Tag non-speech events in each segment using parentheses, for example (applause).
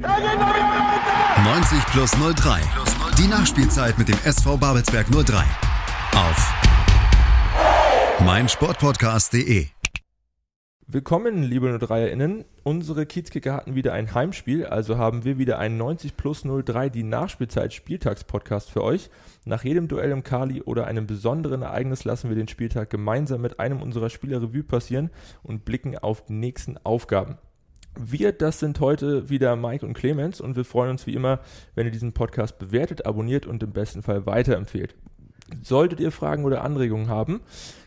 90 plus 03. Die Nachspielzeit mit dem SV Babelsberg 03. Auf meinsportpodcast.de. Willkommen, liebe 03erInnen. Unsere Kiezkicker hatten wieder ein Heimspiel, also haben wir wieder einen 90 plus 03 die Nachspielzeit Spieltagspodcast für euch. Nach jedem Duell im Kali oder einem besonderen Ereignis lassen wir den Spieltag gemeinsam mit einem unserer Spieler Revue passieren und blicken auf die nächsten Aufgaben. Wir, das sind heute wieder Mike und Clemens und wir freuen uns wie immer, wenn ihr diesen Podcast bewertet, abonniert und im besten Fall weiterempfehlt. Solltet ihr Fragen oder Anregungen haben,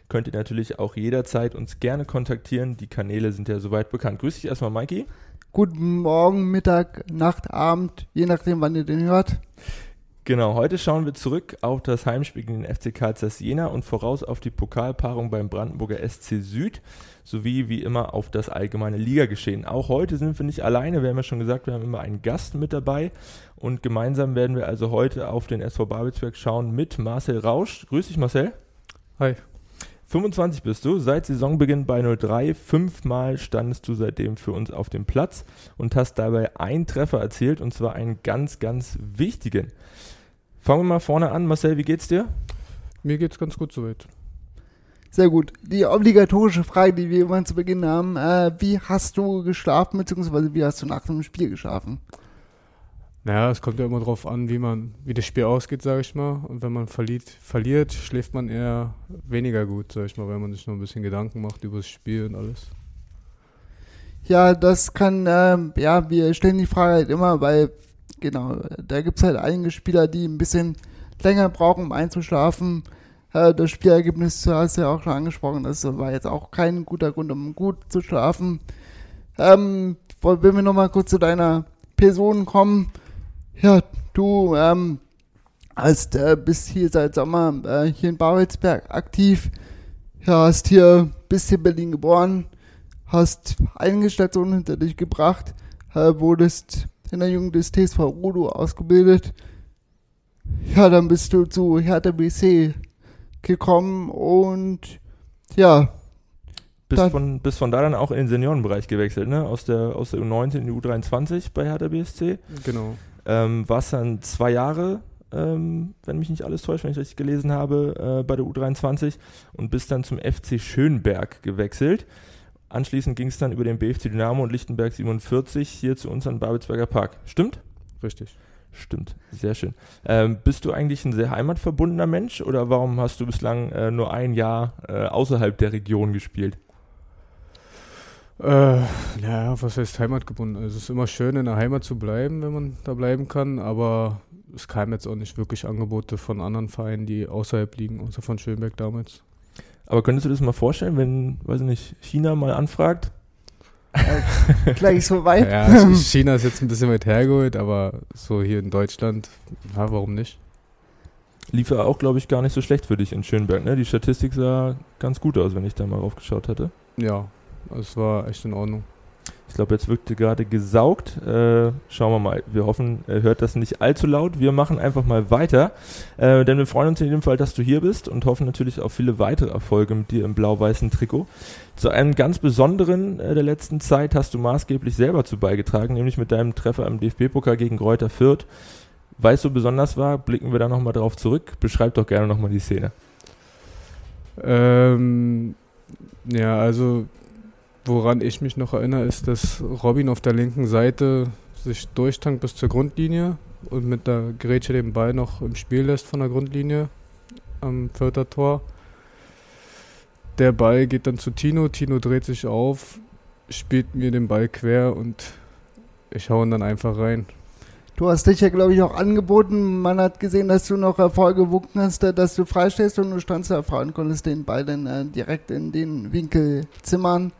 könnt ihr natürlich auch jederzeit uns gerne kontaktieren. Die Kanäle sind ja soweit bekannt. Grüß dich erstmal, Mikey. Guten Morgen, Mittag, Nacht, Abend, je nachdem, wann ihr den hört. Genau, heute schauen wir zurück auf das Heimspiel gegen den FC Karl Jena und voraus auf die Pokalpaarung beim Brandenburger SC Süd sowie wie immer auf das allgemeine Ligageschehen. Auch heute sind wir nicht alleine, wir haben ja schon gesagt, wir haben immer einen Gast mit dabei und gemeinsam werden wir also heute auf den SV Babelsberg schauen mit Marcel Rausch. Grüß dich Marcel. Hi. 25 bist du, seit Saisonbeginn bei 03. Fünfmal standest du seitdem für uns auf dem Platz und hast dabei einen Treffer erzielt und zwar einen ganz, ganz wichtigen. Fangen wir mal vorne an. Marcel, wie geht's dir? Mir geht's ganz gut soweit. Sehr gut. Die obligatorische Frage, die wir immer zu Beginn haben, äh, wie hast du geschlafen, beziehungsweise wie hast du nach dem Spiel geschlafen? Naja, es kommt ja immer darauf an, wie man, wie das Spiel ausgeht, sage ich mal. Und wenn man verliert, verliert, schläft man eher weniger gut, sage ich mal, wenn man sich noch ein bisschen Gedanken macht über das Spiel und alles. Ja, das kann, ähm, ja, wir stellen die Frage halt immer, weil, genau, da gibt es halt einige Spieler, die ein bisschen länger brauchen, um einzuschlafen. Äh, das Spielergebnis hast du ja auch schon angesprochen, das war jetzt auch kein guter Grund, um gut zu schlafen. Ähm, wenn wir nochmal kurz zu deiner Person kommen, ja, du ähm, hast, äh, bist hier seit Sommer äh, hier in Babelsberg aktiv. Ja, hast hier, bist hier in Berlin geboren, hast einige Stationen hinter dich gebracht, äh, wurdest in der Jugend des TSV Rudo ausgebildet. Ja, dann bist du zu Hertha BC gekommen und ja. Bist von, bist von da dann auch in den Seniorenbereich gewechselt, ne? Aus der, aus der U19 in die U23 bei Hertha BSC. Genau. Ähm, warst dann zwei Jahre, ähm, wenn mich nicht alles täuscht, wenn ich richtig gelesen habe, äh, bei der U23 und bist dann zum FC Schönberg gewechselt. Anschließend ging es dann über den BFC Dynamo und Lichtenberg 47 hier zu uns an Babelsberger Park. Stimmt? Richtig. Stimmt, sehr schön. Ähm, bist du eigentlich ein sehr heimatverbundener Mensch oder warum hast du bislang äh, nur ein Jahr äh, außerhalb der Region gespielt? Äh, ja, was heißt heimatgebunden? Also es ist immer schön, in der Heimat zu bleiben, wenn man da bleiben kann, aber es kamen jetzt auch nicht wirklich Angebote von anderen Vereinen, die außerhalb liegen, außer von Schönberg damals. Aber könntest du das mal vorstellen, wenn, weiß ich nicht, China mal anfragt? Äh, gleich so weit? Ja, China ist jetzt ein bisschen weit hergeholt, aber so hier in Deutschland, ja, warum nicht? Lief ja auch, glaube ich, gar nicht so schlecht für dich in Schönberg, ne? Die Statistik sah ganz gut aus, wenn ich da mal raufgeschaut hatte. Ja, es war echt in Ordnung. Ich glaube, jetzt wirkte gerade gesaugt. Äh, schauen wir mal. Wir hoffen, er hört das nicht allzu laut. Wir machen einfach mal weiter. Äh, denn wir freuen uns in jedem Fall, dass du hier bist und hoffen natürlich auf viele weitere Erfolge mit dir im blau-weißen Trikot. Zu einem ganz besonderen äh, der letzten Zeit hast du maßgeblich selber zu beigetragen, nämlich mit deinem Treffer im DFB-Pokal gegen Reuter Fürth. Weil es so besonders war, blicken wir da nochmal drauf zurück. Beschreib doch gerne nochmal die Szene. Ähm, ja, also Woran ich mich noch erinnere, ist, dass Robin auf der linken Seite sich durchtankt bis zur Grundlinie und mit der Grätsche den Ball noch im Spiel lässt von der Grundlinie am vierter Tor. Der Ball geht dann zu Tino, Tino dreht sich auf, spielt mir den Ball quer und ich hau ihn dann einfach rein. Du hast dich ja, glaube ich, auch angeboten. Man hat gesehen, dass du noch hervorgewunken hast, dass du freistehst und du standst da und konntest den Ball dann äh, direkt in den Winkel zimmern.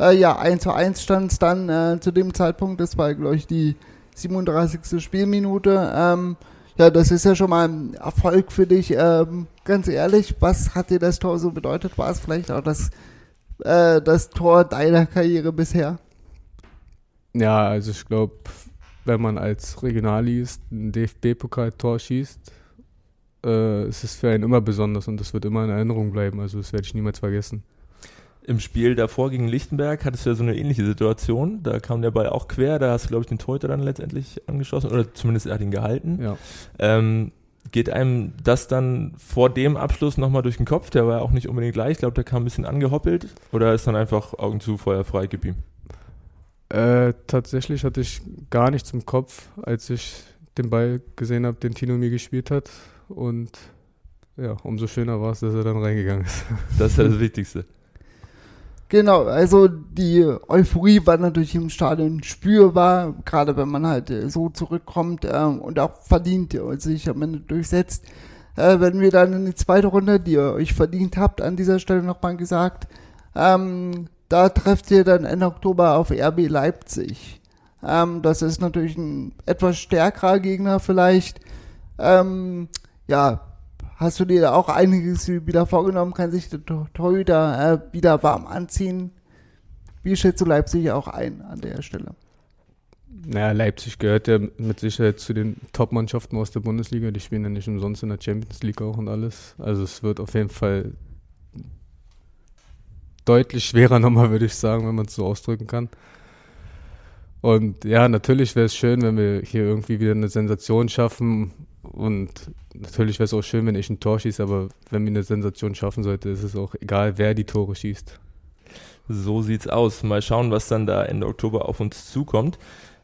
Äh, ja, 1 zu 1 stand es dann äh, zu dem Zeitpunkt. Das war, glaube ich, die 37. Spielminute. Ähm, ja, das ist ja schon mal ein Erfolg für dich. Ähm, ganz ehrlich, was hat dir das Tor so bedeutet? War es vielleicht auch das, äh, das Tor deiner Karriere bisher? Ja, also ich glaube, wenn man als Regionalist ein DFB-Pokal-Tor schießt, äh, ist es für einen immer besonders und das wird immer in Erinnerung bleiben. Also das werde ich niemals vergessen. Im Spiel davor gegen Lichtenberg hattest du ja so eine ähnliche Situation. Da kam der Ball auch quer, da hast du, glaube ich, den Torhüter dann letztendlich angeschossen oder zumindest er hat ihn gehalten. Ja. Ähm, geht einem das dann vor dem Abschluss nochmal durch den Kopf? Der war ja auch nicht unbedingt gleich. Ich glaube, der kam ein bisschen angehoppelt. Oder ist dann einfach Augen zu, Feuer frei, gib ihm? Äh, tatsächlich hatte ich gar nichts im Kopf, als ich den Ball gesehen habe, den Tino mir gespielt hat. Und ja, umso schöner war es, dass er dann reingegangen ist. Das ist ja das (laughs) Wichtigste. Genau, also die Euphorie war natürlich im Stadion spürbar, gerade wenn man halt äh, so zurückkommt ähm, und auch verdient und sich am Ende durchsetzt. Äh, wenn wir dann in die zweite Runde, die ihr euch verdient habt, an dieser Stelle nochmal gesagt, ähm, da trefft ihr dann Ende Oktober auf RB Leipzig. Ähm, das ist natürlich ein etwas stärkerer Gegner vielleicht. Ähm, ja, hast du dir auch einiges wieder vorgenommen? Kann sich der Torhüter äh, wieder warm anziehen? Wie schätzt du Leipzig auch ein an der Stelle? Naja, Leipzig gehört ja mit Sicherheit zu den Top-Mannschaften aus der Bundesliga. Die spielen ja nicht umsonst in der Champions League auch und alles. Also es wird auf jeden Fall deutlich schwerer (laughs) nochmal, würde ich sagen, wenn man es so ausdrücken kann. Und ja, natürlich wäre es schön, wenn wir hier irgendwie wieder eine Sensation schaffen. Und natürlich wäre es auch schön, wenn ich ein Tor schieße, aber wenn wir eine Sensation schaffen sollte, ist es auch egal, wer die Tore schießt. So sieht's aus. Mal schauen, was dann da Ende Oktober auf uns zukommt.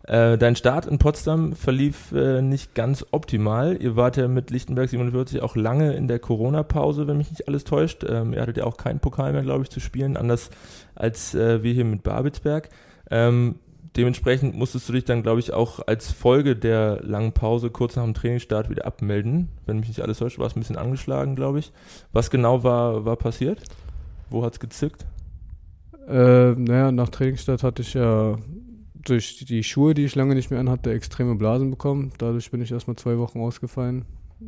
Äh, dein Start in Potsdam verlief äh, nicht ganz optimal. Ihr wart ja mit Lichtenberg 47 auch lange in der Corona-Pause, wenn mich nicht alles täuscht. Ähm, ihr hattet ja auch keinen Pokal mehr, glaube ich, zu spielen, anders als äh, wir hier mit Babelsberg. Ähm, dementsprechend musstest du dich dann, glaube ich, auch als Folge der langen Pause kurz nach dem Trainingsstart wieder abmelden. Wenn mich nicht alles täuscht, war es ein bisschen angeschlagen, glaube ich. Was genau war, war passiert? Wo hat es gezickt? Äh, naja, nach Trainingsstart hatte ich ja durch die Schuhe, die ich lange nicht mehr anhatte, extreme Blasen bekommen. Dadurch bin ich erstmal zwei Wochen ausgefallen.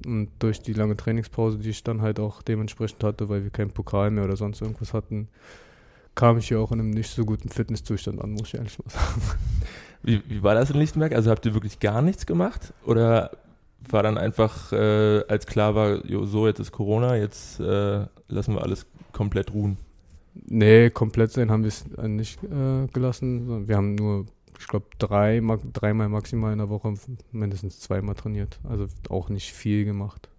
Und durch die lange Trainingspause, die ich dann halt auch dementsprechend hatte, weil wir keinen Pokal mehr oder sonst irgendwas hatten, kam ich hier auch in einem nicht so guten Fitnesszustand an, muss ich ehrlich mal sagen. (laughs) Wie, wie war das in Lichtenberg? Also habt ihr wirklich gar nichts gemacht? Oder war dann einfach, äh, als klar war, jo, so, jetzt ist Corona, jetzt äh, lassen wir alles komplett ruhen? Nee, komplett sein haben wir es nicht äh, gelassen. Wir haben nur, ich glaube, drei, dreimal maximal in der Woche mindestens zweimal trainiert. Also auch nicht viel gemacht.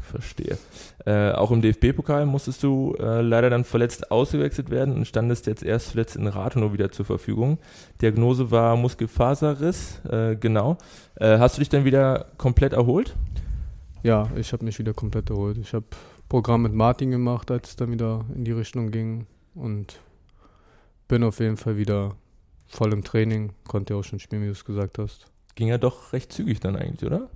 Verstehe. Äh, auch im DFB-Pokal musstest du äh, leider dann verletzt ausgewechselt werden und standest jetzt erst zuletzt in Rathenow wieder zur Verfügung. Diagnose war Muskelfaserriss, äh, genau. Äh, hast du dich dann wieder komplett erholt? Ja, ich habe mich wieder komplett erholt. Ich habe Programm mit Martin gemacht, als es dann wieder in die Richtung ging und bin auf jeden Fall wieder voll im Training, konnte ja auch schon spielen, wie du es gesagt hast. Ging ja doch recht zügig dann eigentlich, oder?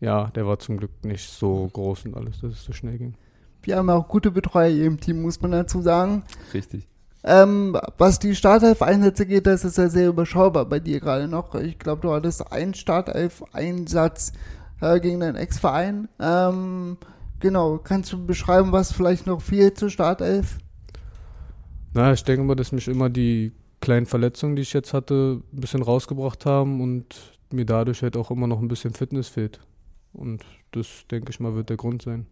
Ja, der war zum Glück nicht so groß und alles, dass es so schnell ging. Wir haben auch gute Betreuer hier im Team, muss man dazu sagen. Richtig. Ähm, was die Startelf-Einsätze geht, das ist ja sehr überschaubar bei dir gerade noch. Ich glaube, du hattest einen Startelf-Einsatz äh, gegen deinen Ex-Verein. Ähm, genau, kannst du beschreiben, was vielleicht noch fehlt zur Startelf? Na, ich denke mal, dass mich immer die kleinen Verletzungen, die ich jetzt hatte, ein bisschen rausgebracht haben und mir dadurch halt auch immer noch ein bisschen Fitness fehlt. Und das, denke ich mal, wird der Grund sein.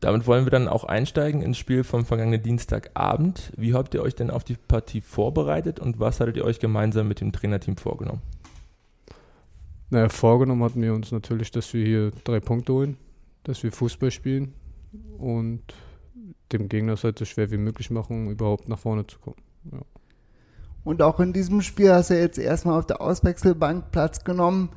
Damit wollen wir dann auch einsteigen ins Spiel vom vergangenen Dienstagabend. Wie habt ihr euch denn auf die Partie vorbereitet und was hattet ihr euch gemeinsam mit dem Trainerteam vorgenommen? Naja, vorgenommen hatten wir uns natürlich, dass wir hier drei Punkte holen, dass wir Fußball spielen und dem Gegner es halt so schwer wie möglich machen, überhaupt nach vorne zu kommen. Ja. Und auch in diesem Spiel hast du jetzt erstmal auf der Auswechselbank Platz genommen.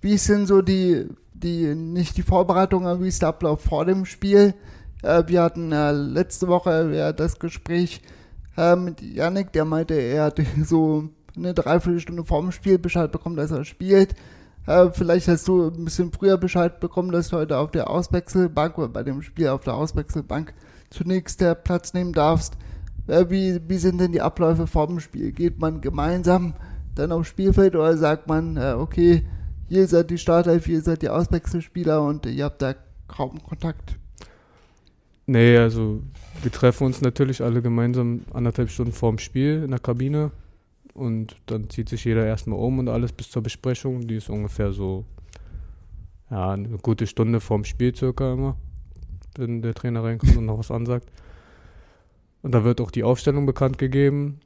Wie sind so die die, nicht die Vorbereitung, aber wie ist der Ablauf vor dem Spiel. Äh, wir hatten äh, letzte Woche ja, das Gespräch äh, mit Yannick, der meinte, er hat (laughs) so eine Dreiviertelstunde vorm Spiel Bescheid bekommen, dass er spielt. Äh, vielleicht hast du ein bisschen früher Bescheid bekommen, dass du heute auf der Auswechselbank oder bei dem Spiel auf der Auswechselbank zunächst der Platz nehmen darfst. Äh, wie, wie sind denn die Abläufe vor dem Spiel? Geht man gemeinsam dann aufs Spielfeld oder sagt man, äh, okay, ihr seid die Startelf, ihr seid die Auswechselspieler und ihr habt da kaum Kontakt. Nee, also wir treffen uns natürlich alle gemeinsam anderthalb Stunden vorm Spiel in der Kabine und dann zieht sich jeder erstmal um und alles bis zur Besprechung. Die ist ungefähr so ja, eine gute Stunde vorm Spiel circa immer, wenn der Trainer reinkommt und noch was ansagt. Und da wird auch die Aufstellung bekannt gegeben.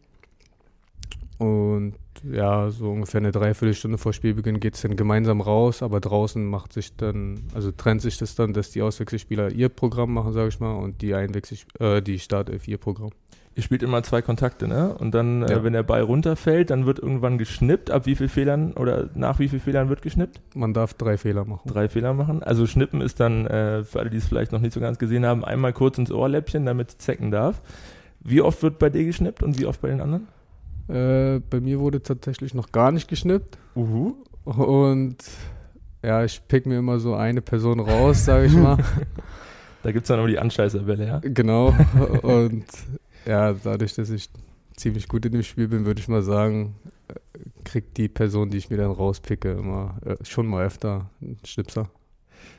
Und ja, so ungefähr eine Dreiviertelstunde vor Spielbeginn geht es dann gemeinsam raus, aber draußen macht sich dann, also trennt sich das dann, dass die Auswechselspieler ihr Programm machen, sage ich mal, und die Einwechsel, äh, die Startelf ihr Programm. Ihr spielt immer zwei Kontakte, ne? Und dann, äh, Ja. wenn der Ball runterfällt, dann wird irgendwann geschnippt. Ab wie viel Fehlern oder nach wie viel Fehlern wird geschnippt? Man darf drei Fehler machen. Drei Fehler machen. Also schnippen ist dann, äh, für alle, die es vielleicht noch nicht so ganz gesehen haben, einmal kurz ins Ohrläppchen, damit es zecken darf. Wie oft wird bei dir geschnippt und wie oft bei den anderen? Äh, bei mir wurde tatsächlich noch gar nicht geschnippt. Uhu. Und ja, ich pick mir immer so eine Person raus, sage ich mal. (laughs) Da gibt es dann aber die Anscheißerbälle, ja. genau. (laughs) Und ja, dadurch, dass ich ziemlich gut in dem Spiel bin, würde ich mal sagen, äh, kriegt die Person, die ich mir dann rauspicke, immer äh, schon mal öfter einen Schnipser.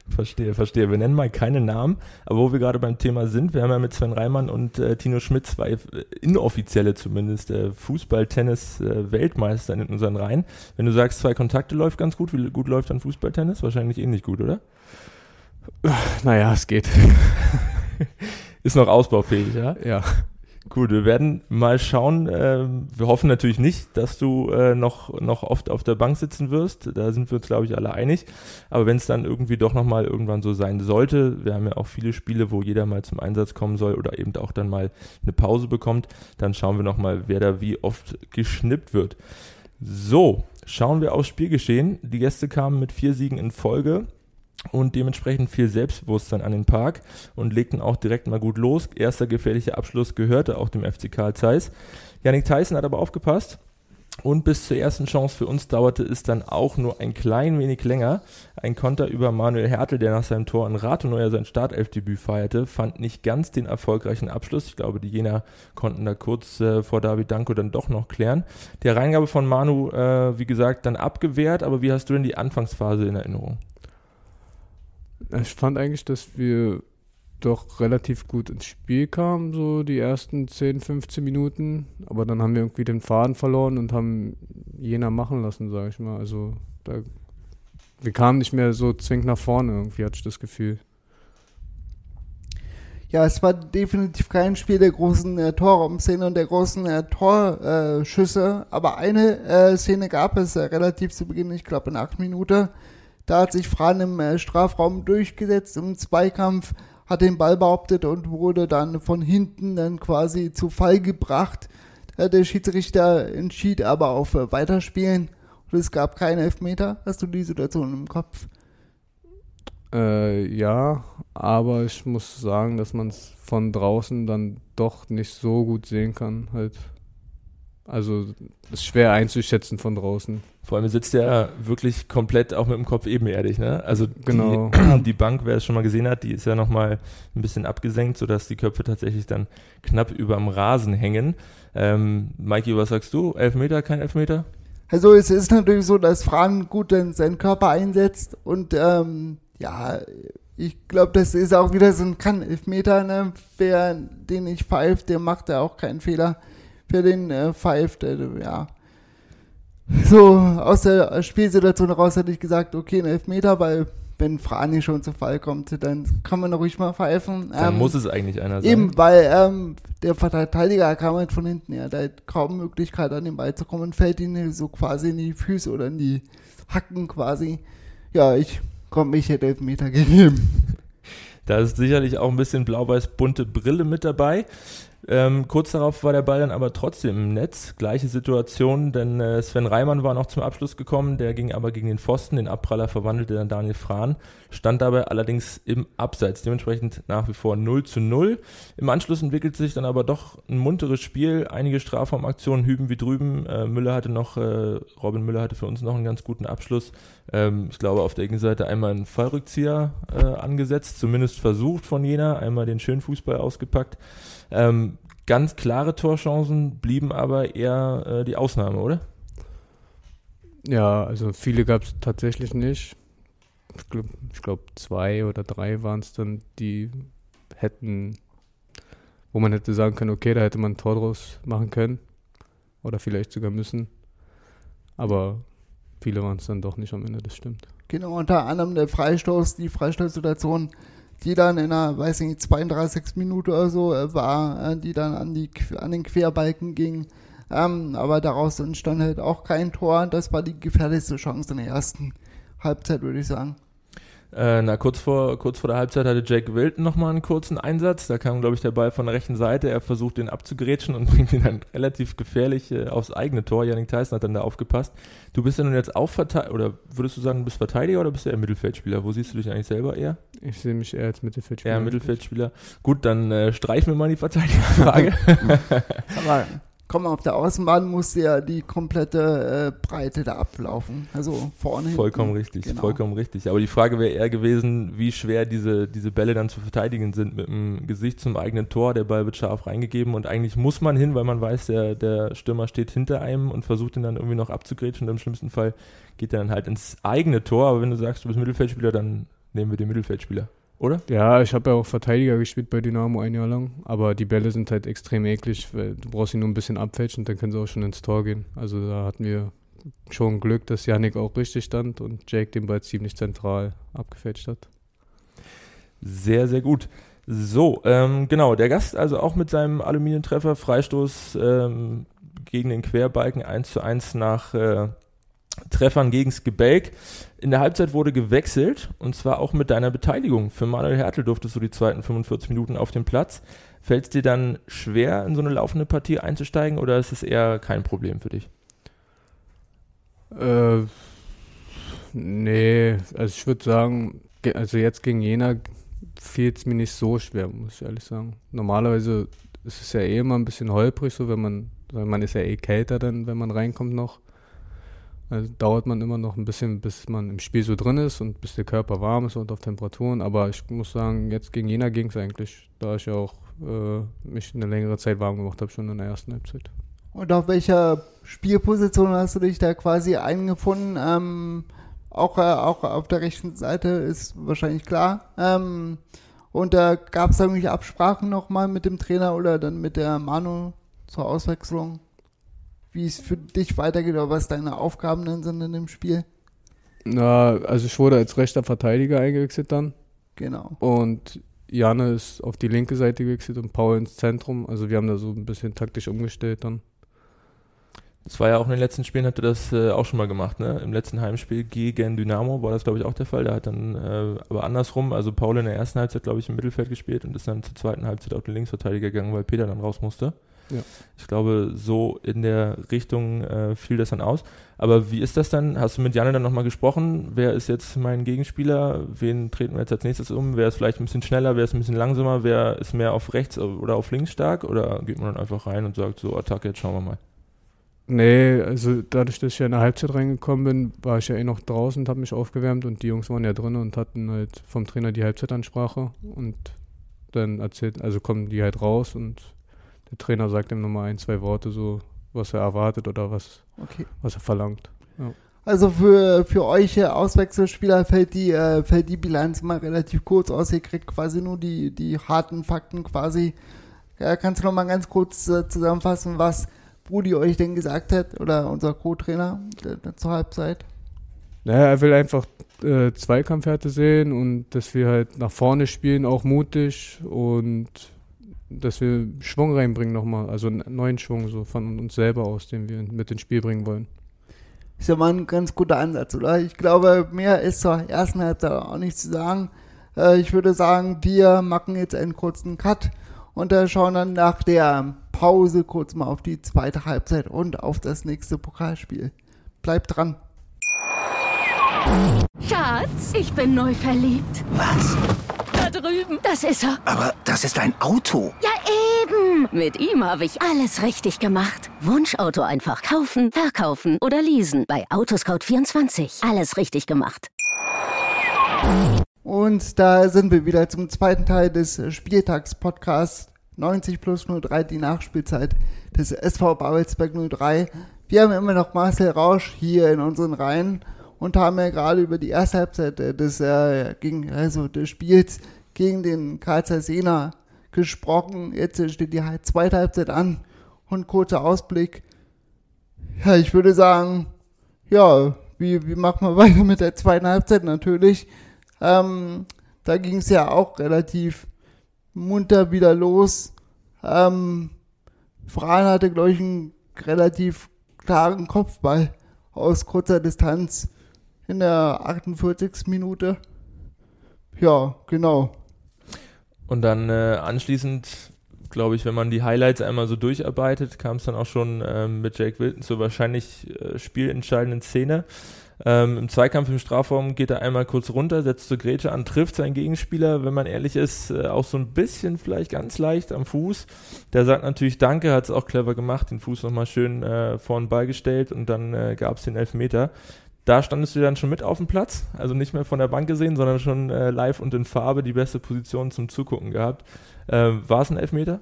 Verstehe, verstehe. Wir nennen mal keine Namen, aber wo wir gerade beim Thema sind, wir haben ja mit Sven Reimann und äh, Tino Schmidt zwei äh, inoffizielle zumindest äh, Fußball-Tennis-Weltmeister in unseren Reihen. Wenn du sagst, zwei Kontakte läuft ganz gut, wie gut läuft dann Fußball-Tennis? Wahrscheinlich ähnlich gut, oder? Naja, es geht. (laughs) Ist noch ausbaufähig, ja? Ja. Gut, wir werden mal schauen. ähm, wir hoffen natürlich nicht, dass du äh, noch, noch oft auf der Bank sitzen wirst. Da sind wir uns, glaube ich, alle einig. Aber wenn es dann irgendwie doch nochmal irgendwann so sein sollte, wir haben ja auch viele Spiele, wo jeder mal zum Einsatz kommen soll oder eben auch dann mal eine Pause bekommt, dann schauen wir nochmal, wer da wie oft geschnippt wird. So, schauen wir aufs Spielgeschehen. Die Gäste kamen mit vier Siegen in Folge und dementsprechend viel Selbstbewusstsein an den Park und legten auch direkt mal gut los. Erster gefährlicher Abschluss gehörte auch dem FC Karl Zeiss. Yannick Tyson hat aber aufgepasst und bis zur ersten Chance für uns dauerte es dann auch nur ein klein wenig länger. Ein Konter über Manuel Hertel, der nach seinem Tor in Rathenow sein Startelfdebüt feierte, fand nicht ganz den erfolgreichen Abschluss. Ich glaube, die Jena konnten da kurz äh, vor David Danko dann doch noch klären. Der Reingabe von Manu, äh, wie gesagt, dann abgewehrt, aber wie hast du denn die Anfangsphase in Erinnerung? Ich fand eigentlich, dass wir doch relativ gut ins Spiel kamen, so die ersten 10, 15 Minuten. Aber dann haben wir irgendwie den Faden verloren und haben Jena machen lassen, sage ich mal. Also da, wir kamen nicht mehr so zwingend nach vorne, irgendwie hatte ich das Gefühl. Ja, es war definitiv kein Spiel der großen äh, Torraumszene und der großen äh, Torschüsse, Schüsse. aber eine äh, Szene gab es äh, relativ zu Beginn, ich glaube in acht Minuten. Da hat sich Fran im äh, Strafraum durchgesetzt im Zweikampf, hat den Ball behauptet und wurde dann von hinten dann quasi zu Fall gebracht. Der Schiedsrichter entschied aber auf äh, Weiterspielen und es gab keinen Elfmeter. Hast du die Situation im Kopf? Äh, ja, aber ich muss sagen, dass man es von draußen dann doch nicht so gut sehen kann. Halt. Also ist schwer einzuschätzen von draußen. Vor allem sitzt er wirklich komplett auch mit dem Kopf ebenerdig, ne? Also Genau. die, (clears throat) die Bank, wer es schon mal gesehen hat, die ist ja nochmal ein bisschen abgesenkt, sodass die Köpfe tatsächlich dann knapp überm Rasen hängen. Ähm, Mikey, was sagst du? Elfmeter, kein Elfmeter? Also es ist natürlich so, dass Fran gut in seinen Körper einsetzt und ähm, ja, ich glaube, das ist auch wieder so ein Kann-Elfmeter, ne? Wer den nicht pfeift, der macht ja auch keinen Fehler. Wer den äh, pfeift, äh, ja. So, aus der Spielsituation heraus hätte ich gesagt, okay, ein Elfmeter, weil wenn Frani schon zu Fall kommt, dann kann man ruhig mal pfeifen. Dann Ähm, muss es eigentlich einer sein. Eben, weil ähm, der Verteidiger kam halt von hinten, ja, der hat kaum Möglichkeit an den Ball zu kommen und fällt ihn so quasi in die Füße oder in die Hacken quasi. Ja, ich komm, ich hätte Elfmeter (laughs) gegeben. Da ist sicherlich auch ein bisschen blau-weiß-bunte Brille mit dabei. Ähm, kurz darauf war der Ball dann aber trotzdem im Netz. Gleiche Situation, denn äh, Sven Reimann war noch zum Abschluss gekommen, der ging aber gegen den Pfosten. Den Abpraller verwandelte dann Daniel Frahn, stand dabei allerdings im Abseits. Dementsprechend nach wie vor 0 zu 0. Im Anschluss entwickelte sich dann aber doch ein munteres Spiel. Einige Strafraumaktionen hüben wie drüben. Äh, Müller hatte noch, äh, Robin Müller hatte für uns noch einen ganz guten Abschluss. Ähm, ich glaube, auf der Gegenseite einmal einen Fallrückzieher äh, angesetzt, zumindest versucht von Jena, einmal den schönen Fußball ausgepackt. Ähm, ganz klare Torchancen blieben aber eher äh, die Ausnahme, oder? Ja, also viele gab es tatsächlich nicht. Ich glaube, glaub, zwei oder drei waren es dann, die hätten, wo man hätte sagen können, okay, da hätte man ein Tor draus machen können. Oder vielleicht sogar müssen. Aber viele waren es dann doch nicht am Ende, das stimmt. Genau, unter anderem der Freistoß, die Freistoßsituation die dann in einer, weiß ich nicht, 32 Minute oder so äh, war, äh, die dann an, die, an den Querbalken ging. Ähm, aber daraus entstand halt auch kein Tor. Das war die gefährlichste Chance in der ersten Halbzeit, würde ich sagen. Äh, na, kurz vor, kurz vor der Halbzeit hatte Jake Wilton nochmal einen kurzen Einsatz. Da kam, glaube ich, der Ball von der rechten Seite. Er versucht, den abzugrätschen und (laughs) bringt ihn dann relativ gefährlich äh, aufs eigene Tor. Janik Tyson hat dann da aufgepasst. Du bist ja nun jetzt auch Verteidiger, oder würdest du sagen, du bist Verteidiger oder bist du eher Mittelfeldspieler? Wo siehst du dich eigentlich selber eher? Ich sehe mich eher als Mittelfeldspieler. Eher Mittelfeldspieler. Gut, dann äh, streichen wir mal die Verteidigerfrage. (laughs) (laughs) Aber komm, auf der Außenbahn musste ja die komplette äh, Breite da ablaufen. Also vorne. Vollkommen hinten. richtig, Genau. vollkommen richtig. Aber die Frage wäre eher gewesen, wie schwer diese, diese Bälle dann zu verteidigen sind mit dem Gesicht zum eigenen Tor. Der Ball wird scharf reingegeben und eigentlich muss man hin, weil man weiß, der, der Stürmer steht hinter einem und versucht ihn dann irgendwie noch abzugrätschen. Und im schlimmsten Fall geht er dann halt ins eigene Tor. Aber wenn du sagst, du bist Mittelfeldspieler, dann nehmen wir den Mittelfeldspieler. Oder? Ja, ich habe ja auch Verteidiger gespielt bei Dynamo ein Jahr lang, aber die Bälle sind halt extrem eklig, weil du brauchst sie nur ein bisschen abfälschen, dann können sie auch schon ins Tor gehen. Also da hatten wir schon Glück, dass Yannick auch richtig stand und Jake den Ball ziemlich zentral abgefälscht hat. Sehr, sehr gut. So, ähm, genau, der Gast also auch mit seinem Aluminiumtreffer, Freistoß ähm, gegen den Querbalken 1 zu 1 nach äh, Treffern gegens Gebälk. In der Halbzeit wurde gewechselt und zwar auch mit deiner Beteiligung. Für Manuel Hertel durftest du die zweiten 45 Minuten auf dem Platz. Fällt es dir dann schwer, in so eine laufende Partie einzusteigen oder ist es eher kein Problem für dich? Äh, nee, also ich würde sagen, ge- also jetzt gegen Jena fiel es mir nicht so schwer, muss ich ehrlich sagen. Normalerweise ist es ja eh immer ein bisschen holprig, so wenn man, man ist ja eh kälter dann, wenn man reinkommt noch. Also dauert man immer noch ein bisschen, bis man im Spiel so drin ist und bis der Körper warm ist und auf Temperaturen. Aber ich muss sagen, jetzt gegen Jena ging es eigentlich, da ich ja auch äh, mich eine längere Zeit warm gemacht habe, schon in der ersten Halbzeit. Und auf welcher Spielposition hast du dich da quasi eingefunden? Ähm, auch, äh, auch auf der rechten Seite ist wahrscheinlich klar. Ähm, und da gab es irgendwelche Absprachen nochmal mit dem Trainer oder dann mit der Manu zur Auswechslung? Wie es für dich weitergeht oder was deine Aufgaben dann sind in dem Spiel? Na, also ich wurde als rechter Verteidiger eingewechselt dann. Genau. Und Janne ist auf die linke Seite gewechselt und Paul ins Zentrum. Also wir haben da so ein bisschen taktisch umgestellt dann. Das war ja auch in den letzten Spielen, hat er das äh, auch schon mal gemacht, ne? Im letzten Heimspiel gegen Dynamo war das, glaube ich, auch der Fall. Da hat dann äh, aber andersrum, also Paul in der ersten Halbzeit, glaube ich, im Mittelfeld gespielt und ist dann zur zweiten Halbzeit auf den Linksverteidiger gegangen, weil Peter dann raus musste. Ja. Ich glaube, so in der Richtung äh, fiel das dann aus. Aber wie ist das dann? Hast du mit Janne dann nochmal gesprochen? Wer ist jetzt mein Gegenspieler? Wen treten wir jetzt als nächstes um? Wer ist vielleicht ein bisschen schneller? Wer ist ein bisschen langsamer? Wer ist mehr auf rechts oder auf links stark? Oder geht man dann einfach rein und sagt so, Attacke, jetzt schauen wir mal? Nee, also dadurch, dass ich ja in der Halbzeit reingekommen bin, war ich ja eh noch draußen und habe mich aufgewärmt und die Jungs waren ja drin und hatten halt vom Trainer die Halbzeitansprache und dann erzählt, also kommen die halt raus und der Trainer sagt ihm nochmal ein, zwei Worte so, was er erwartet oder was, Okay. was er verlangt. Also für, für euch äh, Auswechselspieler fällt die, äh, fällt die Bilanz mal relativ kurz aus. Ihr kriegt quasi nur die, die harten Fakten quasi. Ja, kannst du noch mal ganz kurz äh, zusammenfassen, was Brudi euch denn gesagt hat oder unser Co-Trainer äh, zur Halbzeit? Naja, er will einfach äh, Zweikampfhärte sehen und dass wir halt nach vorne spielen, auch mutig und dass wir Schwung reinbringen nochmal, also einen neuen Schwung so von uns selber aus, den wir mit ins Spiel bringen wollen. Ist ja mal ein ganz guter Ansatz, oder? Ich glaube, mehr ist zur ersten Halbzeit auch nicht zu sagen. Äh, ich würde sagen, wir machen jetzt einen kurzen Cut und äh, schauen dann nach der Pause kurz mal auf die zweite Halbzeit und auf das nächste Pokalspiel. Bleibt dran. Schatz, ich bin neu verliebt. Was? Drüben. Das ist er. Aber das ist ein Auto. Ja, eben. Mit ihm habe ich alles richtig gemacht. Wunschauto einfach kaufen, verkaufen oder leasen. Bei Autoscout24. Alles richtig gemacht. Und da sind wir wieder zum zweiten Teil des Spieltags-Podcasts 90 plus 03, die Nachspielzeit des SV Babelsberg 03. Wir haben immer noch Marcel Rausch hier in unseren Reihen und haben ja gerade über die erste Halbzeit äh, des, äh, gegen, also des Spiels gegen den Karlsruher Sena gesprochen. Jetzt steht die zweite Halbzeit an und kurzer Ausblick. Ja, ich würde sagen, ja, wie, wie machen wir (laughs) weiter mit der zweiten Halbzeit natürlich? Ähm, da ging es ja auch relativ munter wieder los. Ähm, Fran hatte, glaube ich, einen relativ klaren Kopfball aus kurzer Distanz in der 48. Minute. Ja, genau. Und dann äh, anschließend, glaube ich, wenn man die Highlights einmal so durcharbeitet, kam es dann auch schon ähm, mit Jake Wilton zur wahrscheinlich äh, spielentscheidenden Szene. Ähm, Im Zweikampf im Strafraum geht er einmal kurz runter, setzt zur Grätsche an, trifft seinen Gegenspieler, wenn man ehrlich ist, äh, auch so ein bisschen vielleicht ganz leicht am Fuß. Der sagt natürlich Danke, hat es auch clever gemacht, den Fuß nochmal schön äh, vor den Ball gestellt und dann äh, gab es den Elfmeter. Da standest du dann schon mit auf dem Platz, also nicht mehr von der Bank gesehen, sondern schon äh, live und in Farbe die beste Position zum Zugucken gehabt. Äh, War es ein Elfmeter?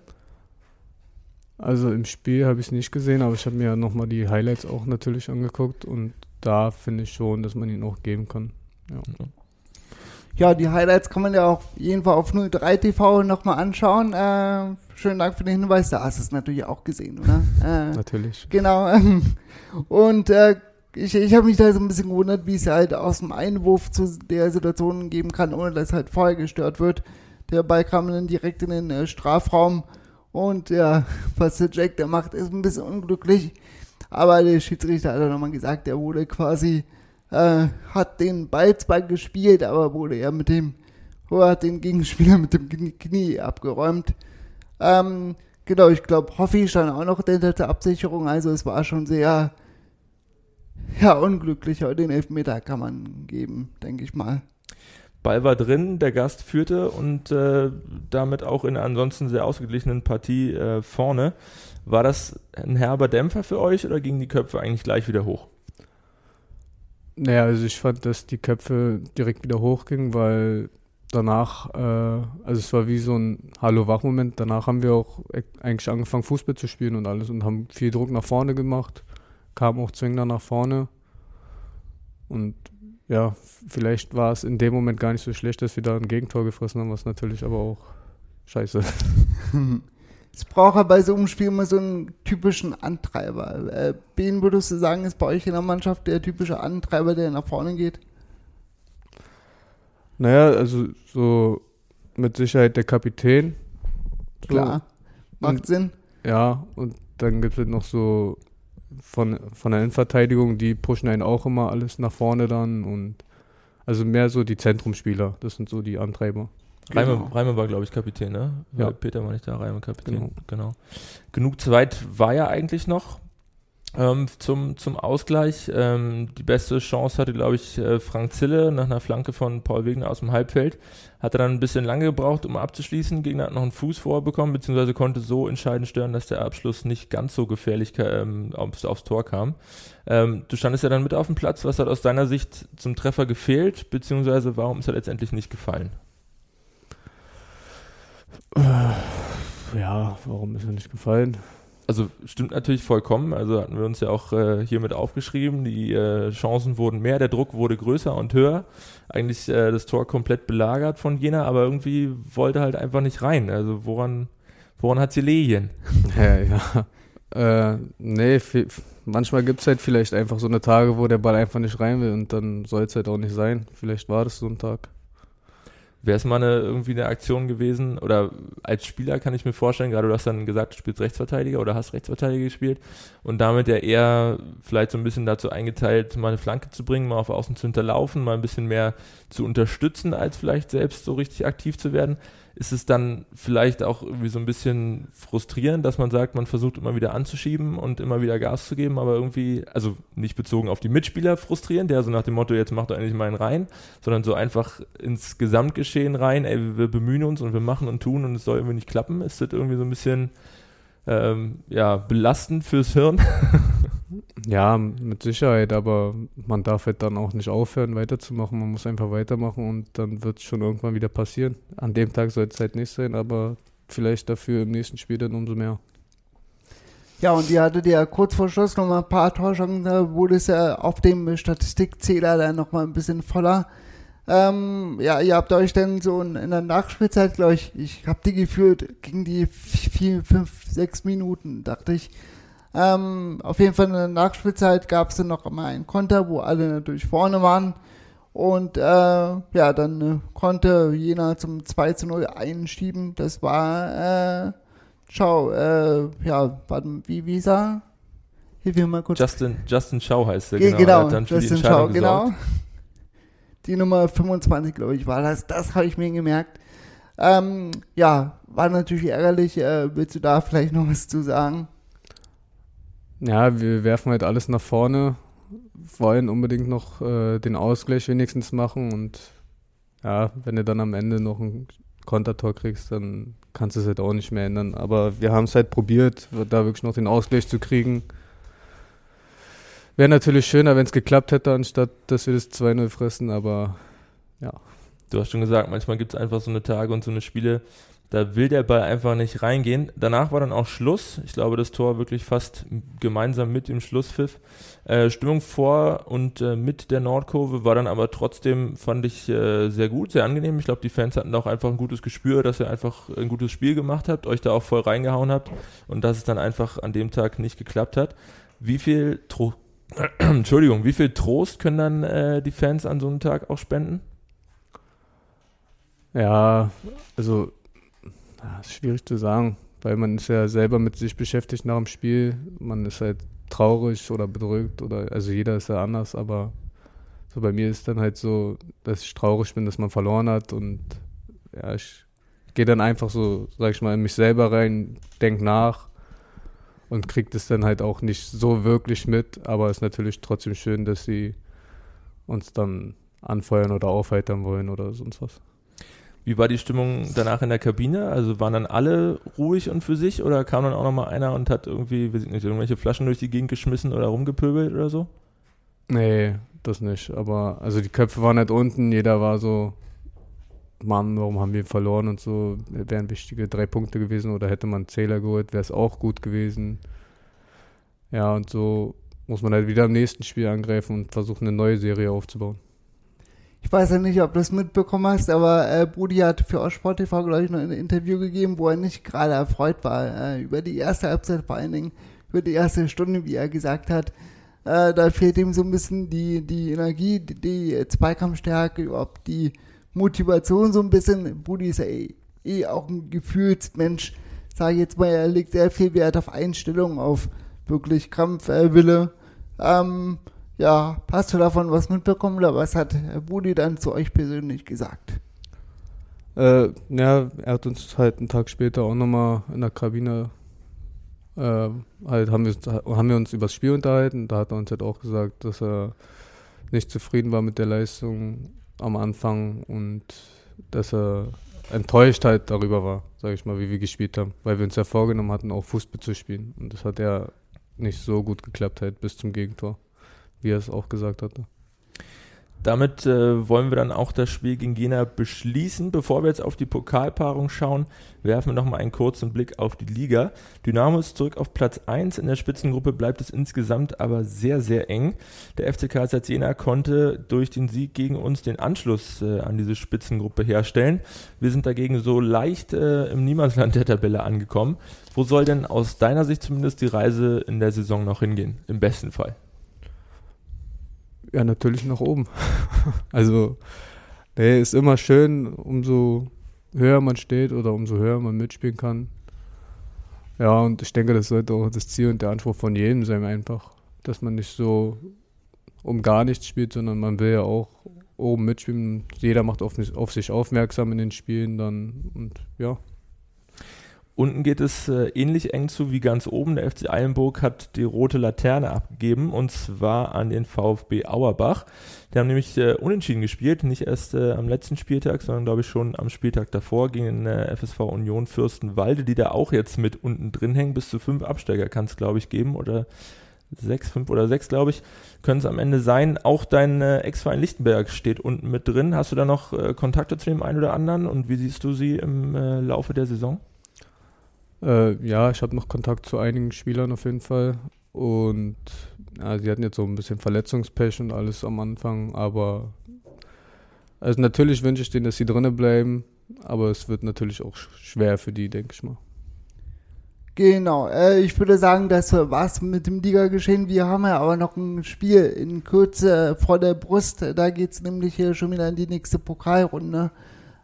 Also im Spiel habe ich es nicht gesehen, aber ich habe mir nochmal die Highlights auch natürlich angeguckt und da finde ich schon, dass man ihn auch geben kann. Ja. Ja, die Highlights kann man ja auch jeden Fall auf 03 TV nochmal anschauen. Äh, schönen Dank für den Hinweis. Da hast du es natürlich auch gesehen, oder? (laughs) Äh, Natürlich. Genau. (laughs) Und äh, ich, ich habe mich da so ein bisschen gewundert, wie es halt aus dem Einwurf zu der Situation geben kann, ohne dass halt vorher gestört wird. Der Ball kam dann direkt in den äh, Strafraum und ja, was der (laughs) Jack da macht, ist ein bisschen unglücklich. Aber der Schiedsrichter hat dann nochmal gesagt, er wurde quasi, äh, hat den Ball zwar gespielt, aber wurde ja mit dem, oder hat den Gegenspieler mit dem Knie, Knie abgeräumt. Ähm, genau, ich glaube, Hoffi stand auch noch hinter der Absicherung, also es war schon sehr, ja, unglücklich, aber den Elfmeter kann man geben, denke ich mal. Ball war drin, der Gast führte und äh, damit auch in einer ansonsten sehr ausgeglichenen Partie äh, vorne. War das ein herber Dämpfer für euch oder gingen die Köpfe eigentlich gleich wieder hoch? Naja, also ich fand, dass die Köpfe direkt wieder hochgingen, weil danach, äh, also es war wie so ein Hallo-Wach-Moment. Danach haben wir auch e- eigentlich angefangen, Fußball zu spielen und alles und haben viel Druck nach vorne gemacht, kamen auch zwingender nach vorne. Und ja, vielleicht war es in dem Moment gar nicht so schlecht, dass wir da ein Gegentor gefressen haben, was natürlich aber auch scheiße. (laughs) Es braucht ja bei so einem Spiel immer so einen typischen Antreiber. Äh, wen würdest du sagen, ist bei euch in der Mannschaft der typische Antreiber, der nach vorne geht? Naja, also so mit Sicherheit der Kapitän. So, Klar. Macht Und- Sinn. Ja, und dann gibt es noch so von, von der Innenverteidigung, die pushen einen auch immer alles nach vorne dann und also mehr so die Zentrumspieler, das sind so die Antreiber. Reimer, Genau. Reimer war, glaube ich, Kapitän, ne? Ja. Peter war nicht da, Reimer Kapitän. Genau. Genau. Genug Zeit war ja eigentlich noch ähm, zum, zum Ausgleich. Ähm, die beste Chance hatte, glaube ich, äh, Frank Zille nach einer Flanke von Paul Wegner aus dem Halbfeld. Hat er dann ein bisschen lange gebraucht, um abzuschließen. Gegner hat noch einen Fuß vorbekommen, beziehungsweise konnte so entscheidend stören, dass der Abschluss nicht ganz so gefährlich ähm, aufs, aufs Tor kam. Ähm, du standest ja dann mit auf dem Platz. Was hat aus deiner Sicht zum Treffer gefehlt, beziehungsweise warum ist er letztendlich nicht gefallen? Ja, warum ist er nicht gefallen? Also stimmt natürlich vollkommen. Also hatten wir uns ja auch äh, hiermit aufgeschrieben. Die äh, Chancen wurden mehr, der Druck wurde größer und höher. Eigentlich äh, das Tor komplett belagert von Jena, aber irgendwie wollte halt einfach nicht rein. Also woran, woran hat sie Lehien? (laughs) Ja, ja. Äh, nee, vi- manchmal gibt es halt vielleicht einfach so eine Tage, wo der Ball einfach nicht rein will und dann soll es halt auch nicht sein. Vielleicht war das so ein Tag. Wäre es mal eine, irgendwie eine Aktion gewesen? Oder als Spieler kann ich mir vorstellen, gerade du hast dann gesagt, du spielst Rechtsverteidiger oder hast Rechtsverteidiger gespielt und damit ja eher vielleicht so ein bisschen dazu eingeteilt, mal eine Flanke zu bringen, mal auf Außen zu hinterlaufen, mal ein bisschen mehr zu unterstützen, als vielleicht selbst so richtig aktiv zu werden. Ist es dann vielleicht auch irgendwie so ein bisschen frustrierend, dass man sagt, man versucht immer wieder anzuschieben und immer wieder Gas zu geben, aber irgendwie, also nicht bezogen auf die Mitspieler frustrierend, der so nach dem Motto, jetzt macht doch endlich mal einen rein, sondern so einfach ins Gesamtgeschehen rein, ey, wir bemühen uns und wir machen und tun und es soll irgendwie nicht klappen. Ist das irgendwie so ein bisschen ähm, ja, belastend fürs Hirn? (laughs) Ja, mit Sicherheit, aber man darf halt dann auch nicht aufhören, weiterzumachen. Man muss einfach weitermachen und dann wird es schon irgendwann wieder passieren. An dem Tag soll es halt nicht sein, aber vielleicht dafür im nächsten Spiel dann umso mehr. Ja, und ihr hattet ja kurz vor Schluss nochmal ein paar Torchancen, da wurde es ja auf dem Statistikzähler dann nochmal ein bisschen voller. Ähm, ja, ihr habt euch dann so in, der Nachspielzeit, glaube ich, ich habe die geführt, gegen die vier, fünf, sechs Minuten, dachte ich. Ähm, auf jeden Fall in der Nachspielzeit gab es dann noch mal einen Konter, wo alle natürlich vorne waren. Und äh, ja, dann äh, konnte Jena zum 2 zu 0 einschieben. Das war, äh, ciao, äh, ja, warte, wie, wie ist er? Hilf mir mal kurz. Justin, Justin Schau heißt er, Ge- genau. Er hat dann für die Justin Entscheidung Schau, genau. Die Nummer 25, glaube ich, war das. Das habe ich mir gemerkt. Ähm, ja, war natürlich ärgerlich. Äh, willst du da vielleicht noch was zu sagen? Ja, wir werfen halt alles nach vorne, wollen unbedingt noch äh, den Ausgleich wenigstens machen und ja, wenn du dann am Ende noch ein Kontertor kriegst, dann kannst du es halt auch nicht mehr ändern. Aber wir haben es halt probiert, da wirklich noch den Ausgleich zu kriegen. Wäre natürlich schöner, wenn es geklappt hätte, anstatt dass wir das 2-0 fressen, aber Du hast schon gesagt, manchmal gibt es einfach so eine Tage und so eine Spiele, da will der Ball einfach nicht reingehen. Danach war dann auch Schluss. Ich glaube, das Tor wirklich fast gemeinsam mit dem Schlusspfiff. Äh, Stimmung vor und äh, mit der Nordkurve war dann aber trotzdem, fand ich, äh, sehr gut, sehr angenehm. Ich glaube, die Fans hatten auch einfach ein gutes Gespür, dass ihr einfach ein gutes Spiel gemacht habt, euch da auch voll reingehauen habt und dass es dann einfach an dem Tag nicht geklappt hat. Wie viel Tro (clears throat) Entschuldigung, wie viel Trost können dann äh, die Fans an so einem Tag auch spenden? Ja, also ja, ist schwierig zu sagen, weil man ist ja selber mit sich beschäftigt nach dem Spiel. Man ist halt traurig oder bedrückt oder also jeder ist ja anders, aber so bei mir ist dann halt so, dass ich traurig bin, dass man verloren hat und ja, ich gehe dann einfach so, sag ich mal, in mich selber rein, denk nach und krieg das dann halt auch nicht so wirklich mit, aber es ist natürlich trotzdem schön, dass sie uns dann anfeuern oder aufheitern wollen oder sonst was. Wie war die Stimmung danach in der Kabine? Also waren dann alle ruhig und für sich oder kam dann auch nochmal einer und hat irgendwie, weiß ich nicht, irgendwelche Flaschen durch die Gegend geschmissen oder rumgepöbelt oder so? Nee, das nicht. Aber also die Köpfe waren halt unten, jeder war so, Mann, warum haben wir verloren und so. Wären wichtige drei Punkte gewesen oder hätte man einen Zähler geholt, wäre es auch gut gewesen. Ja, und so muss man halt wieder im nächsten Spiel angreifen und versuchen, eine neue Serie aufzubauen. Ich weiß ja nicht, ob du es mitbekommen hast, aber äh, Budi hat für Sport TV, glaube ich, noch ein Interview gegeben, wo er nicht gerade erfreut war äh, über die erste Halbzeit, vor allen Dingen über die erste Stunde, wie er gesagt hat. Äh, da fehlt ihm so ein bisschen die, die Energie, die, die Zweikampfstärke, überhaupt die Motivation so ein bisschen. Budi ist ja eh, eh auch ein Gefühlsmensch, sage ich jetzt mal, er legt sehr viel Wert auf Einstellung, auf wirklich Kampfwille. Ähm, ja, hast du davon was mitbekommen oder was hat Herr Budi dann zu euch persönlich gesagt? Äh, ja, er hat uns halt einen Tag später auch nochmal in der Kabine äh, halt haben wir, haben wir uns über das Spiel unterhalten. Da hat er uns halt auch gesagt, dass er nicht zufrieden war mit der Leistung am Anfang und dass er enttäuscht halt darüber war, sage ich mal, wie wir gespielt haben, weil wir uns ja vorgenommen hatten, auch Fußball zu spielen. Und das hat ja nicht so gut geklappt halt bis zum Gegentor, wie er es auch gesagt hatte. Damit äh, wollen wir dann auch das Spiel gegen Jena beschließen. Bevor wir jetzt auf die Pokalpaarung schauen, werfen wir nochmal einen kurzen Blick auf die Liga. Dynamo ist zurück auf Platz 1. In der Spitzengruppe bleibt es insgesamt aber sehr, sehr eng. Der FCK Salz Jena konnte durch den Sieg gegen uns den Anschluss äh, an diese Spitzengruppe herstellen. Wir sind dagegen so leicht äh, im Niemandsland der Tabelle angekommen. Wo soll denn aus deiner Sicht zumindest die Reise in der Saison noch hingehen? Im besten Fall. Ja, natürlich nach oben. (laughs) also, nee, ist immer schön, umso höher man steht oder umso höher man mitspielen kann. Ja, und ich denke, das sollte auch das Ziel und der Anspruch von jedem sein, einfach, dass man nicht so um gar nichts spielt, sondern man will ja auch oben mitspielen. Jeder macht auf, auf sich aufmerksam in den Spielen dann und ja. Unten geht es äh, ähnlich eng zu wie ganz oben. Der FC Eilenburg hat die rote Laterne abgegeben und zwar an den VfB Auerbach. Die haben nämlich äh, unentschieden gespielt, nicht erst äh, am letzten Spieltag, sondern glaube ich schon am Spieltag davor gegen den äh, FSV Union Fürstenwalde, die da auch jetzt mit unten drin hängen. Bis zu fünf Absteiger kann es glaube ich geben oder sechs, fünf oder sechs glaube ich, können es am Ende sein. Auch dein äh, Ex-Verein Lichtenberg steht unten mit drin. Hast du da noch äh, Kontakte zu dem einen oder anderen und wie siehst du sie im Laufe der Saison? Äh, ja, ich habe noch Kontakt zu einigen Spielern auf jeden Fall. Und ja, sie hatten jetzt so ein bisschen Verletzungspech und alles am Anfang, aber also natürlich wünsche ich denen, dass sie drinnen bleiben, aber es wird natürlich auch schwer für die, denke ich mal. Genau, äh, ich würde sagen, das war's mit dem Liga-Geschehen. Wir haben ja aber noch ein Spiel in Kürze vor der Brust. Da geht's nämlich hier schon wieder in die nächste Pokalrunde.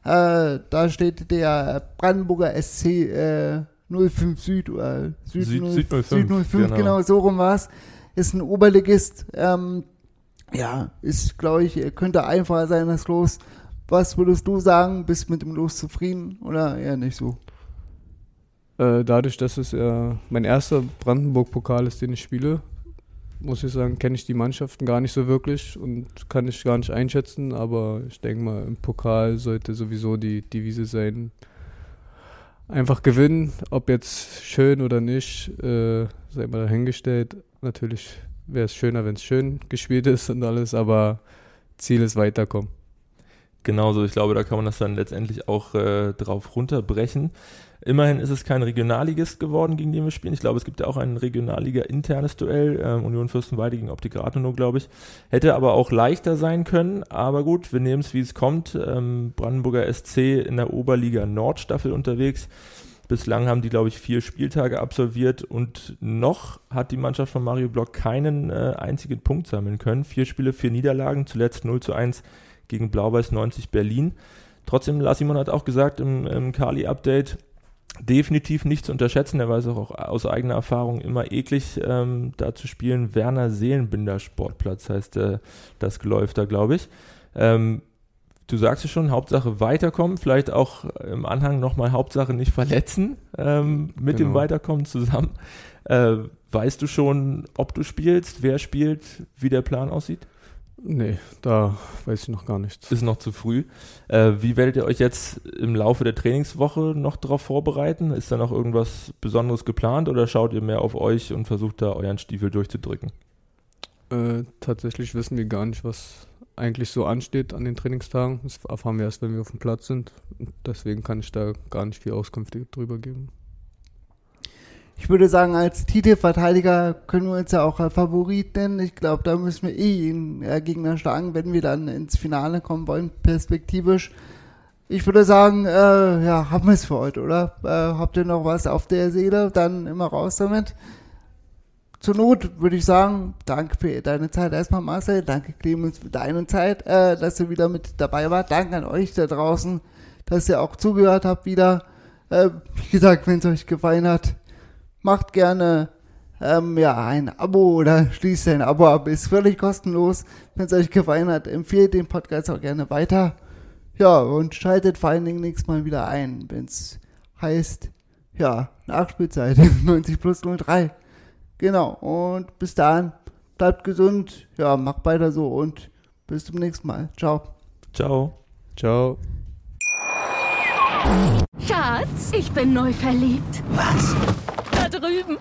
Äh, da steht der Brandenburger SC äh, 05 Süd oder Süd, Süd- 0, Süd 05, Süd 05 genau. genau. so rum war's. Ist ein Oberligist. Ähm, ja, ist, glaube ich, könnte einfacher sein, das Los. Was würdest du sagen? Bist mit dem Los zufrieden oder eher nicht so? Äh, dadurch, dass es äh, mein erster Brandenburg-Pokal ist, den ich spiele, muss ich sagen, kenne ich die Mannschaften gar nicht so wirklich und kann ich gar nicht einschätzen. Aber ich denke mal, im Pokal sollte sowieso die Devise sein, einfach gewinnen. Ob jetzt schön oder nicht, äh, sei mal dahingestellt. Natürlich wäre es schöner, wenn es schön gespielt ist und alles, aber Ziel ist weiterkommen. Genauso, ich glaube, da kann man das dann letztendlich auch äh, drauf runterbrechen. Immerhin ist es kein Regionalligist geworden, gegen den wir spielen. Ich glaube, es gibt ja auch ein Regionalliga-internes Duell, ähm, Union Fürstenwalde gegen Optik Rathenow, glaube ich. Hätte aber auch leichter sein können, aber gut, wir nehmen es, wie es kommt. Ähm, Brandenburger SC in der Oberliga Nordstaffel unterwegs. Bislang haben die, glaube ich, vier Spieltage absolviert und noch hat die Mannschaft von Mario Block keinen äh, einzigen Punkt sammeln können. Vier Spiele, vier Niederlagen, zuletzt 0 zu 1 gegen Blau-Weiß 90 Berlin. Trotzdem, Lars Simon hat auch gesagt im, im Kali-Update, definitiv nicht zu unterschätzen. Er weiß auch aus eigener Erfahrung immer eklig ähm, da zu spielen. Werner Seelenbinder Sportplatz heißt äh, das Geläuf da, glaube ich. Ähm, du sagst es schon, Hauptsache weiterkommen, vielleicht auch im Anhang nochmal Hauptsache nicht verletzen ähm, mit dem Genau. Weiterkommen zusammen. Äh, weißt du schon, ob du spielst, wer spielt, wie der Plan aussieht? Nee, da weiß ich noch gar nichts. Ist noch zu früh. Äh, wie werdet ihr euch jetzt im Laufe der Trainingswoche noch darauf vorbereiten? Ist da noch irgendwas Besonderes geplant oder schaut ihr mehr auf euch und versucht da euren Stiefel durchzudrücken? Äh, tatsächlich wissen wir gar nicht, was eigentlich so ansteht an den Trainingstagen. Das erfahren wir erst, wenn wir auf dem Platz sind. Deswegen kann ich da gar nicht viel Auskünfte drüber geben. Ich würde sagen, als Titelverteidiger können wir uns ja auch Favorit nennen. Ich glaube, da müssen wir eh jeden äh, Gegner schlagen, wenn wir dann ins Finale kommen wollen, perspektivisch. Ich würde sagen, äh, ja, haben wir es für heute, oder? Äh, habt ihr noch was auf der Seele? Dann immer raus damit. Zur Not würde ich sagen, danke für deine Zeit erstmal, Marcel. Danke, Clemens, für deine Zeit, äh, dass ihr wieder mit dabei wart. Danke an euch da draußen, dass ihr auch zugehört habt wieder. Äh, wie gesagt, wenn es euch gefallen hat, macht gerne ähm, ja, ein Abo oder schließt ein Abo ab. Ist völlig kostenlos. Wenn es euch gefallen hat, empfehlt den Podcast auch gerne weiter. Ja, und schaltet vor allen Dingen nächstes Mal wieder ein, wenn es heißt, ja, Nachspielzeit (laughs) 90 plus 03. Genau, und bis dahin, bleibt gesund, ja, macht weiter so und bis zum nächsten Mal. Ciao. Ciao. Ciao. Schatz, ich bin neu verliebt. Was?